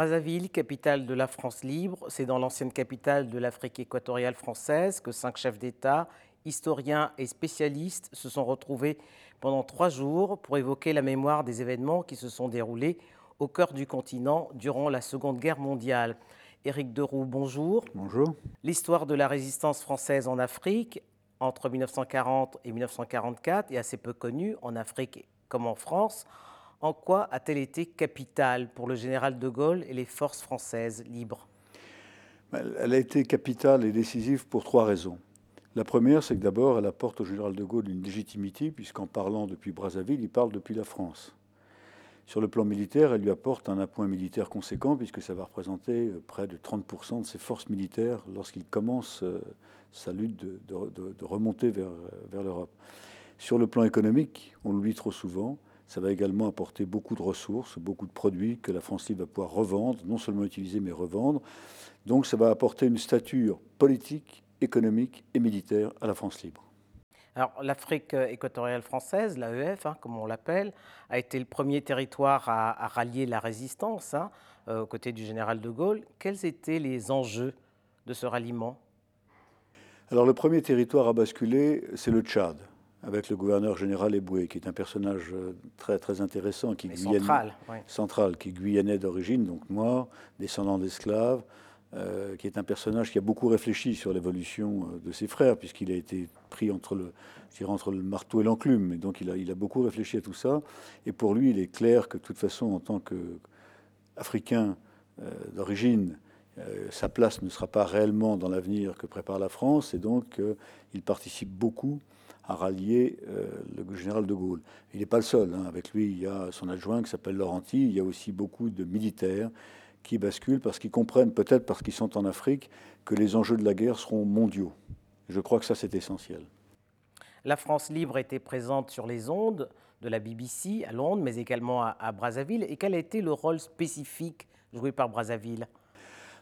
Brazzaville, capitale de la France libre, c'est dans l'ancienne capitale de l'Afrique équatoriale française que cinq chefs d'État, historiens et spécialistes se sont retrouvés pendant trois jours pour évoquer la mémoire des événements qui se sont déroulés au cœur du continent durant la Seconde Guerre mondiale. Éric Deroux, bonjour. Bonjour. L'histoire de la résistance française en Afrique entre 1940 et 1944 est assez peu connue en Afrique comme en France. En quoi a-t-elle été capitale pour le général de Gaulle et les forces françaises libres? Elle a été capitale et décisive pour trois raisons. La première, c'est que d'abord, elle apporte au général de Gaulle une légitimité, puisqu'en parlant depuis Brazzaville, il parle depuis la France. Sur le plan militaire, elle lui apporte un appoint militaire conséquent, puisque ça va représenter euh, près de 30% de ses forces militaires lorsqu'il commence euh, sa lutte de, remonter vers, vers l'Europe. Sur le plan économique, on l'oublie trop souvent, ça va également apporter beaucoup de ressources, beaucoup de produits que la France libre va pouvoir revendre, non seulement utiliser, mais revendre. Donc ça va apporter une stature politique, économique et militaire à la France libre. Alors, l'Afrique équatoriale française, l'AEF, hein, comme on l'appelle, a été le premier territoire à, rallier la résistance hein, euh, aux côtés du général de Gaulle. Quels étaient les enjeux de ce ralliement? Alors, le premier territoire à basculer, c'est le Tchad, avec le gouverneur général Eboué, qui est un personnage euh, très, très intéressant, qui, central, central, qui guyanais d'origine, donc noir, descendant d'esclaves, euh, qui est un personnage qui a beaucoup réfléchi sur l'évolution euh, de ses frères, puisqu'il a été pris entre le, entre le marteau et l'enclume. Et donc il a, il a beaucoup réfléchi à tout ça. Et pour lui, il est clair que de toute façon, en tant qu'Africain euh, d'origine, sa place ne sera pas réellement dans l'avenir que prépare la France. Et donc il participe beaucoup à rallier le général de Gaulle. Il n'est pas le seul. Hein. Avec lui, il y a son adjoint qui s'appelle Laurenti. Il y a aussi beaucoup de militaires qui basculent parce qu'ils comprennent, peut-être parce qu'ils sont en Afrique, que les enjeux de la guerre seront mondiaux. Je crois que ça, c'est essentiel. La France libre était présente sur les ondes de la BBC à Londres, mais également à, Brazzaville. Et quel a été le rôle spécifique joué par Brazzaville?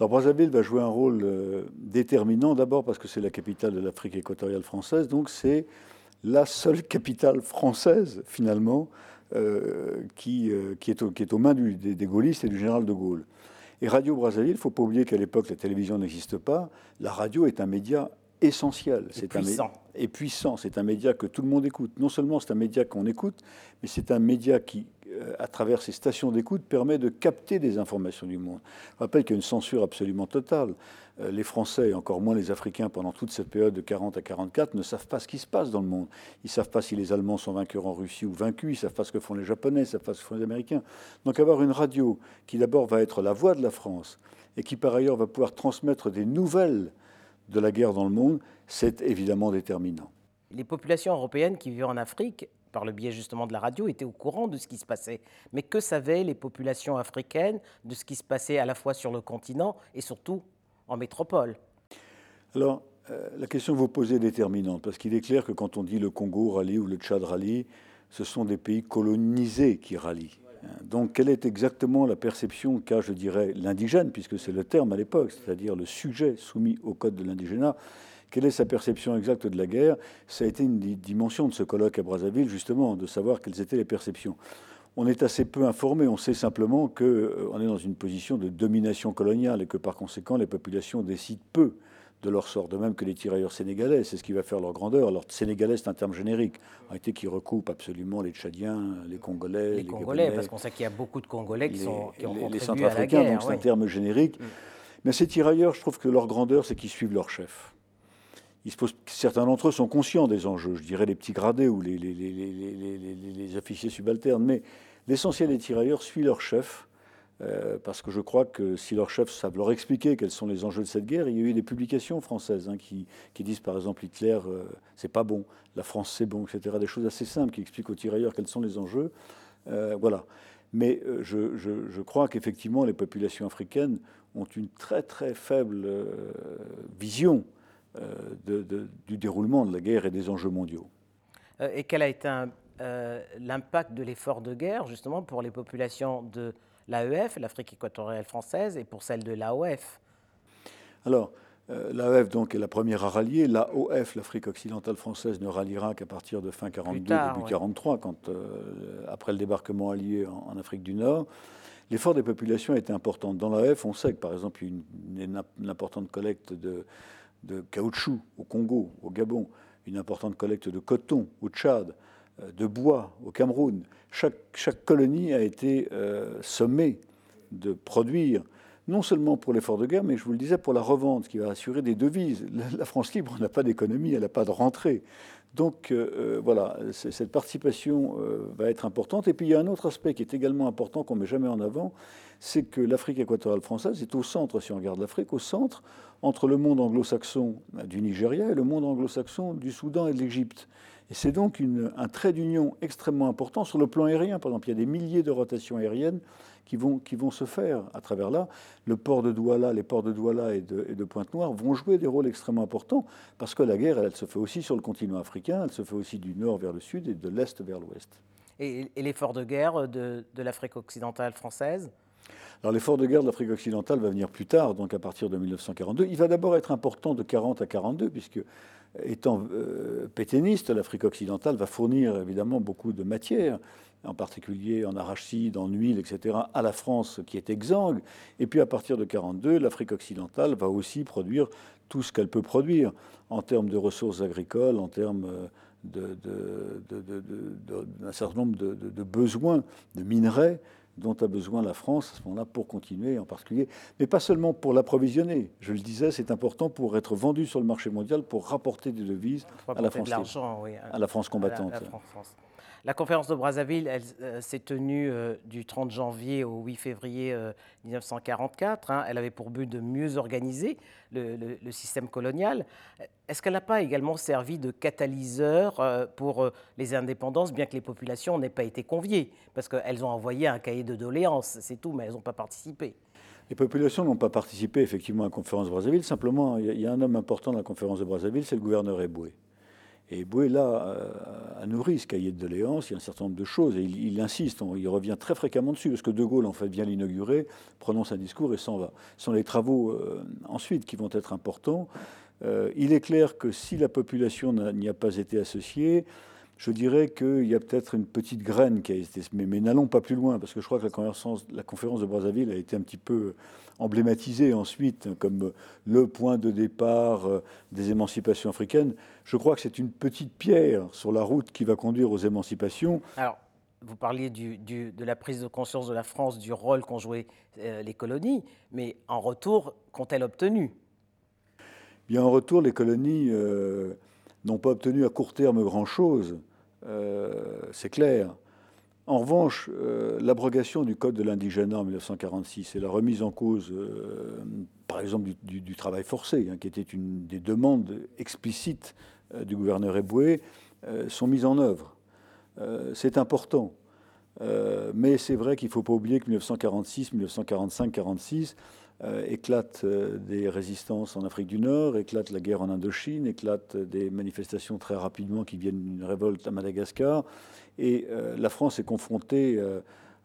Alors Brazzaville va jouer un rôle euh, déterminant, d'abord parce que c'est la capitale de l'Afrique équatoriale française, donc c'est la seule capitale française, finalement, euh, qui, euh, qui, est qui, est aux mains des, des, gaullistes et du général de Gaulle. Et Radio Brazzaville, il ne faut pas oublier qu'à l'époque, la télévision n'existe pas. La radio est un média essentiel. C'est puissant. et puissant. C'est un média que tout le monde écoute. Non seulement c'est un média qu'on écoute, mais c'est un média qui, à travers ses stations d'écoute, permet de capter des informations du monde. Je rappelle qu'il y a une censure absolument totale. Euh, les Français, et encore moins les Africains, pendant toute cette période de 40 à 44, ne savent pas ce qui se passe dans le monde. Ils ne savent pas si les Allemands sont vainqueurs en Russie ou vaincus, ils ne savent pas ce que font les Japonais, ils ne savent pas ce que font les Américains. Donc avoir une radio qui d'abord va être la voix de la France et qui par ailleurs va pouvoir transmettre des nouvelles de la guerre dans le monde, c'est évidemment déterminant. Les populations européennes qui vivent en Afrique, par le biais justement de la radio, étaient au courant de ce qui se passait. Mais que savaient les populations africaines de ce qui se passait à la fois sur le continent et surtout en métropole? Alors, euh, la question que vous posez est déterminante, parce qu'il est clair que quand on dit le Congo rallie ou le Tchad rallie, ce sont des pays colonisés qui rallient. Donc, quelle est exactement la perception qu'a, je dirais, l'indigène, puisque c'est le terme à l'époque, c'est-à-dire le sujet soumis au code de l'indigénat Quelle est sa perception exacte de la guerre? Ça a été une dimension de ce colloque à Brazzaville, justement, de savoir quelles étaient les perceptions on est assez peu informé. On sait simplement qu'on euh, est dans une position de domination coloniale et que par conséquent les populations décident peu de leur sort, de même que les tirailleurs sénégalais, c'est ce qui va faire leur grandeur. Alors sénégalais, c'est un terme générique, en réalité qui recoupe absolument les Tchadiens, les Congolais, les, Congolais, parce qu'on sait qu'il y a beaucoup de Congolais qui sont qui ont les, les Centrafricains, donc c'est un terme générique. Mm. Mais ces tirailleurs, je trouve que leur grandeur, c'est qu'ils suivent leur chef. Ils certains d'entre eux sont conscients des enjeux, je dirais les petits gradés ou les, officiers subalternes, mais l'essentiel des tirailleurs suit leur chef, euh, parce que je crois que si leurs chefs savent leur expliquer quels sont les enjeux de cette guerre, il y a eu des publications françaises hein, qui, disent par exemple Hitler, euh, c'est pas bon, la France c'est bon, etc. Des choses assez simples qui expliquent aux tirailleurs quels sont les enjeux. Euh, voilà. Mais je, je, crois qu'effectivement les populations africaines ont une très très faible vision euh, du déroulement de la guerre et des enjeux mondiaux. Euh, et quel a été euh, l'impact de l'effort de guerre, justement, pour les populations de l'AEF, l'Afrique équatoriale française, et pour celles de l'AOF? Alors, Euh, L'AEF donc est la première à rallier. L'AOF, l'Afrique occidentale française, ne ralliera qu'à partir de fin 42, début 43, quand, après le débarquement allié en, Afrique du Nord. L'effort des populations a été important. Dans l'AEF, on sait que par exemple, il y a une, une importante collecte de, de caoutchouc au Congo, au Gabon, une importante collecte de coton au Tchad, de bois au Cameroun. Chaque, colonie a été sommée de produire non seulement pour l'effort de guerre, mais je vous le disais, pour la revente, qui va assurer des devises. La France libre n'a pas d'économie, elle n'a pas de rentrée. Donc euh, euh, voilà, cette participation euh, va être importante. Et puis il y a un autre aspect qui est également important, qu'on ne met jamais en avant, c'est que l'Afrique équatoriale française est au centre, si on regarde l'Afrique, au centre entre le monde anglo-saxon du Nigeria et le monde anglo-saxon du Soudan et de l'Égypte. Et c'est donc un trait d'union extrêmement important sur le plan aérien. Par exemple, il y a des milliers de rotations aériennes qui vont, se faire à travers là. Le port de Douala, les ports de Douala et de, Pointe-Noire vont jouer des rôles extrêmement importants parce que la guerre, elle, se fait aussi sur le continent africain, elle se fait aussi du nord vers le sud et de l'est vers l'ouest. Et, l'effort de guerre de l'Afrique occidentale française? L'effort de guerre de l'Afrique occidentale va venir plus tard, donc à partir de 1942. Il va d'abord être important de 40 à 42, puisque étant euh, pétainiste, l'Afrique occidentale va fournir évidemment beaucoup de matière en particulier en arachide, en huile, etc., à la France qui est exsangue. Et puis à partir de 1942, l'Afrique occidentale va aussi produire tout ce qu'elle peut produire en termes de ressources agricoles, en termes d'un certain nombre de, besoins de minerais dont a besoin la France à ce moment-là pour continuer en particulier, mais pas seulement pour l'approvisionner. Je le disais, c'est important pour être vendu sur le marché mondial, pour rapporter des devises à la France, à la France combattante. La conférence de Brazzaville, elle, euh, s'est tenue euh, du 30 janvier au 8 février 1944. Euh, hein. Elle avait pour but de mieux organiser le, système colonial. Est-ce qu'elle n'a pas également servi de catalyseur pour les indépendances, bien que les populations n'aient pas été conviées? Parce qu'elles ont envoyé un cahier de doléances, c'est tout, mais elles n'ont pas participé. Les populations n'ont pas participé effectivement à la conférence de Brazzaville. Simplement, il y, a un homme important dans la conférence de Brazzaville, c'est le gouverneur Eboué. Et Bouéla a nourri ce cahier de doléances, il y a un certain nombre de choses, et il, insiste, il revient très fréquemment dessus, parce que De Gaulle, en fait, vient l'inaugurer, prononce un discours et s'en va. Ce sont les travaux euh, ensuite qui vont être importants. Euh, il est clair que si la population n'y a pas été associée, je dirais qu'il y a peut-être une petite graine qui a été mais, mais n'allons pas plus loin, parce que je crois que la conférence, de Brazzaville a été un petit peu emblématisée ensuite comme le point de départ euh, des émancipations africaines. Je crois que c'est une petite pierre sur la route qui va conduire aux émancipations. Alors, vous parliez de la prise de conscience de la France du rôle qu'ont joué euh, les colonies, mais en retour, qu'ont-elles obtenu Bien, en retour, les colonies euh, n'ont pas obtenu à court terme grand-chose. Euh, c'est clair. En revanche, euh, l'abrogation du Code de l'indigène en 1946 et la remise en cause, euh, par exemple, du, travail forcé, hein, qui était une des demandes explicites du gouverneur Eboué, sont mises en œuvre. c'est important. mais c'est vrai qu'il ne faut pas oublier que 1946, 1945, 46, euh, éclate euh, des résistances en Afrique du Nord, éclate la guerre en Indochine, éclate des manifestations très rapidement qui viennent d'une révolte à Madagascar. Et euh, la France est confrontée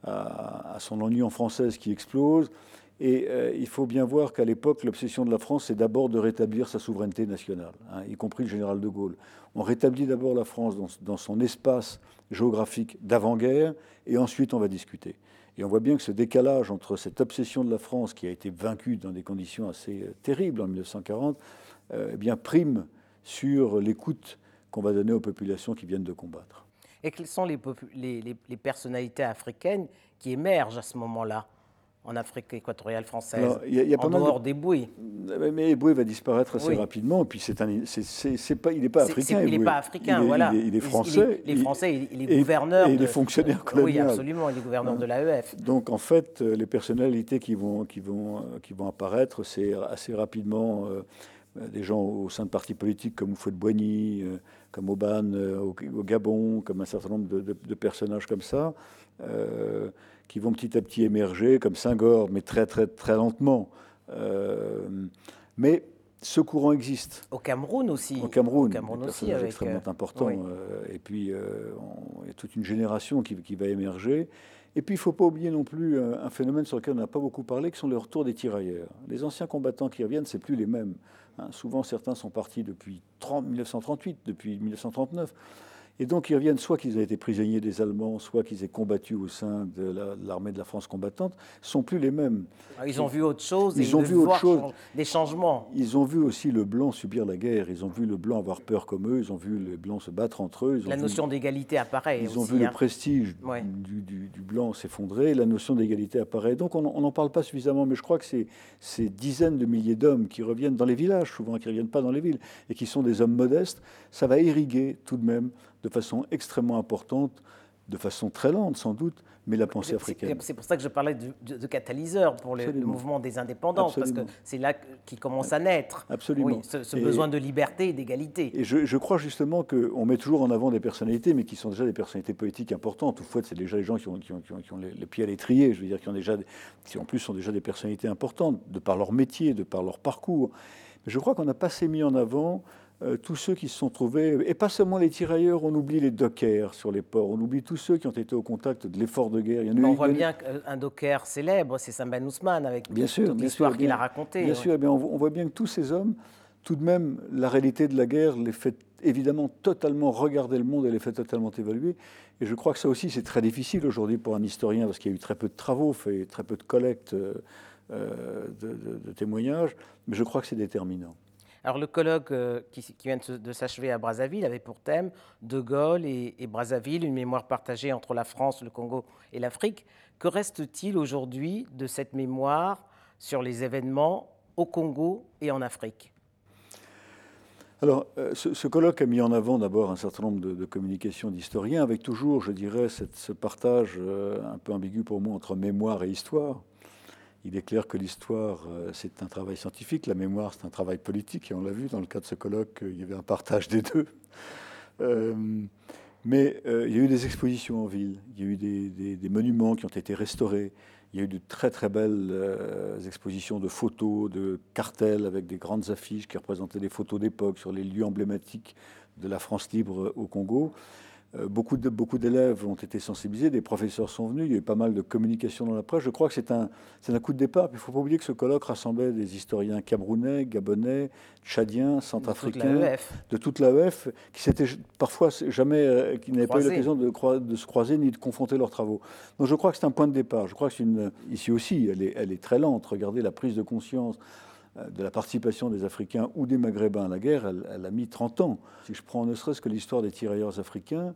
à, son union française qui explose. Et il faut bien voir qu'à l'époque, l'obsession de la France, c'est d'abord de rétablir sa souveraineté nationale, hein, y compris le général de Gaulle. On rétablit d'abord la France dans son espace géographique d'avant-guerre, et ensuite on va discuter. Et on voit bien que ce décalage entre cette obsession de la France, qui a été vaincue dans des conditions assez euh, terribles en 1940, euh, eh bien, prime sur l'écoute qu'on va donner aux populations qui viennent de combattre. Et quelles sont les, les personnalités africaines qui émergent à ce moment-là? En Afrique équatoriale française, y a, en dehors des bouées. Mais Eboué va disparaître assez rapidement, et puis c'est un, c'est, pas, il n'est pas africain. il n'est pas africain, voilà. Il est, français. Il est, français, il est gouverneur. Et, il est fonctionnaire colonial. Oui, absolument, il est gouverneur de l'AEF. Donc en fait, euh, les personnalités qui vont, qui vont, euh, qui vont apparaître, c'est assez rapidement euh, des gens au sein de partis politiques comme Oufouet de Boigny, comme Aubane au, Gabon, comme un certain nombre de, de personnages comme ça qui vont petit à petit émerger, comme Saint-Gore, mais très, très, très lentement. Euh, mais ce courant existe. Au Cameroun aussi. Au Cameroun, Au Cameroun des aussi, avec, extrêmement euh, importants. oui. euh, et puis, il y a toute une génération qui, qui va émerger. Et puis, il ne faut pas oublier non plus un phénomène sur lequel on n'a pas beaucoup parlé, qui sont les retours des tirailleurs. Les anciens combattants qui reviennent, c'est plus les mêmes. hein. Souvent, certains sont partis depuis 30 1938, depuis 1939. Et donc, ils reviennent soit qu'ils aient été prisonniers des Allemands, soit qu'ils aient combattu au sein de la- de l'armée de la France combattante, sont plus les mêmes. Ils ont vu autre chose. Ils ont vu autre chose. Des changements. Ils ont vu aussi le blanc subir la guerre, ils ont vu le blanc avoir peur comme eux, ils ont vu les blancs se battre entre eux. Ils ont La notion d'égalité apparaît Ils ont vu le hein. prestige Ouais. du, du- du blanc s'effondrer, la notion d'égalité apparaît. Donc on n'en parle pas suffisamment, mais je crois que c'est ces dizaines de milliers d'hommes qui reviennent dans les villages, souvent qui ne reviennent pas dans les villes, et qui sont des hommes modestes, ça va irriguer tout de même de façon extrêmement importante, de façon très lente sans doute, mais la pensée africaine. C'est pour ça que je parlais de, de- de catalyseur pour le, mouvement des indépendances, parce que c'est là qu'il commence à naître. Absolument. Oui, ce, besoin de liberté et d'égalité. Et je, je crois justement qu'on met toujours en avant des personnalités, mais qui sont déjà des personnalités politiques importantes. Toutefois, c'est déjà les gens qui ont, qui ont- qui ont- qui ont les, les pieds à l'étrier, je veux dire, qui, ont déjà, qui en plus sont déjà des personnalités importantes, de par leur métier, de par leur parcours. Mais je crois qu'on n'a pas assez mis en avant tous ceux qui se sont trouvés, et pas seulement les tirailleurs, on oublie les dockers sur les ports, on oublie tous ceux qui ont été au contact de l'effort de guerre. Il y en a eu- on voit bien qu'un docker célèbre, c'est Sam Ben Ousmane, avec Bien toute sûr, l'histoire qu'il a racontée. Bien sûr, eh bien, on, voit- bien que tous ces hommes, tout de même, la réalité de la guerre les fait évidemment totalement regarder le monde et les fait totalement évaluer. Et je crois que ça aussi, c'est très difficile aujourd'hui pour un historien, parce qu'il y a eu très peu de travaux, fait, très peu de collectes euh, euh, de, de- de témoignages, mais je crois que c'est déterminant. Alors le colloque euh, qui, vient de, s'achever à Brazzaville avait pour thème De Gaulle et, Brazzaville, une mémoire partagée entre la France, le Congo et l'Afrique. Que reste-t-il aujourd'hui de cette mémoire sur les événements au Congo et en Afrique? Alors, euh, ce, colloque a mis en avant d'abord un certain nombre de, communications d'historiens, avec toujours, je dirais, ce partage euh, un peu ambigu pour moi entre mémoire et histoire. Il est clair que l'histoire, euh, c'est un travail scientifique, la mémoire, c'est un travail politique, et on l'a vu dans le cas de ce colloque, euh, il y avait un partage des deux. Euh, mais il y a eu des expositions en ville, il y a eu des, monuments qui ont été restaurés, il y a eu de très très belles expositions de photos, de cartels avec des grandes affiches qui représentaient des photos d'époque sur les lieux emblématiques de la France libre au Congo. Euh, beaucoup de- beaucoup d'élèves ont été sensibilisés, des professeurs sont venus, il y a eu pas mal de communication dans la presse. Je crois que c'est un, c'est un coup de départ. Il ne faut pas oublier que ce colloque rassemblait des historiens camerounais, gabonais, tchadiens, centrafricains de toute l'AEF, qui s'étaient parfois jamais, euh, qui n'avaient pas eu l'occasion de, de se croiser ni de confronter leurs travaux. Donc je crois que c'est un point de départ. Je crois que c'est une, ici aussi, elle est, elle est très lente. Regardez la prise de conscience de la participation des Africains ou des Maghrébins à la guerre, elle, a mis 30 ans. Si je prends ne serait-ce que l'histoire des tirailleurs africains,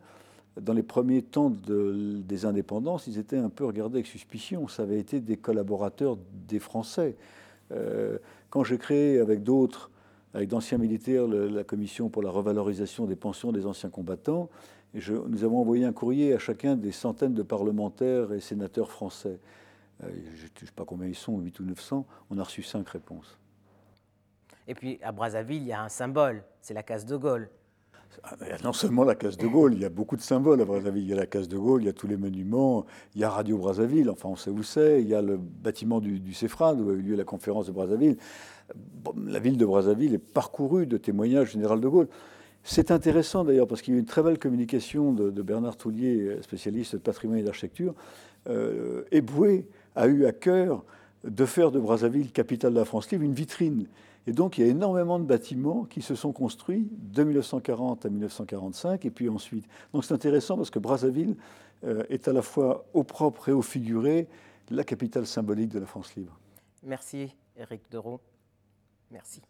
dans les premiers temps de- des indépendances, ils étaient un peu regardés avec suspicion. Ça avait été des collaborateurs des Français. Euh, quand j'ai créé avec d'autres, avec d'anciens militaires, la commission pour la revalorisation des pensions des anciens combattants, nous avons envoyé un courrier à chacun des centaines de parlementaires et sénateurs français. Euh, je ne sais pas combien ils sont, 8 ou 900. On a reçu cinq réponses. Et puis à Brazzaville, il y a un symbole, c'est la case de Gaulle. Ah, Non seulement la case de Gaulle, il y a beaucoup de symboles à Brazzaville. Il y a la case de Gaulle, il y a tous les monuments, il y a Radio Brazzaville, enfin on sait où c'est, il y a le bâtiment du, du où a eu lieu la conférence de Brazzaville. La ville de Brazzaville est parcourue de témoignages du général de Gaulle. C'est intéressant d'ailleurs parce qu'il y a eu une très belle communication de, de Bernard Toulier, spécialiste de patrimoine et d'architecture. Euh, Eboué a eu à cœur de faire de Brazzaville, capitale de la France libre, une vitrine. Et donc, il y a énormément de bâtiments qui se sont construits de 1940 à 1945, et puis ensuite. Donc, c'est intéressant parce que Brazzaville euh, est à la fois au propre et au figuré la capitale symbolique de la France libre. Merci, Éric Deroux. Merci.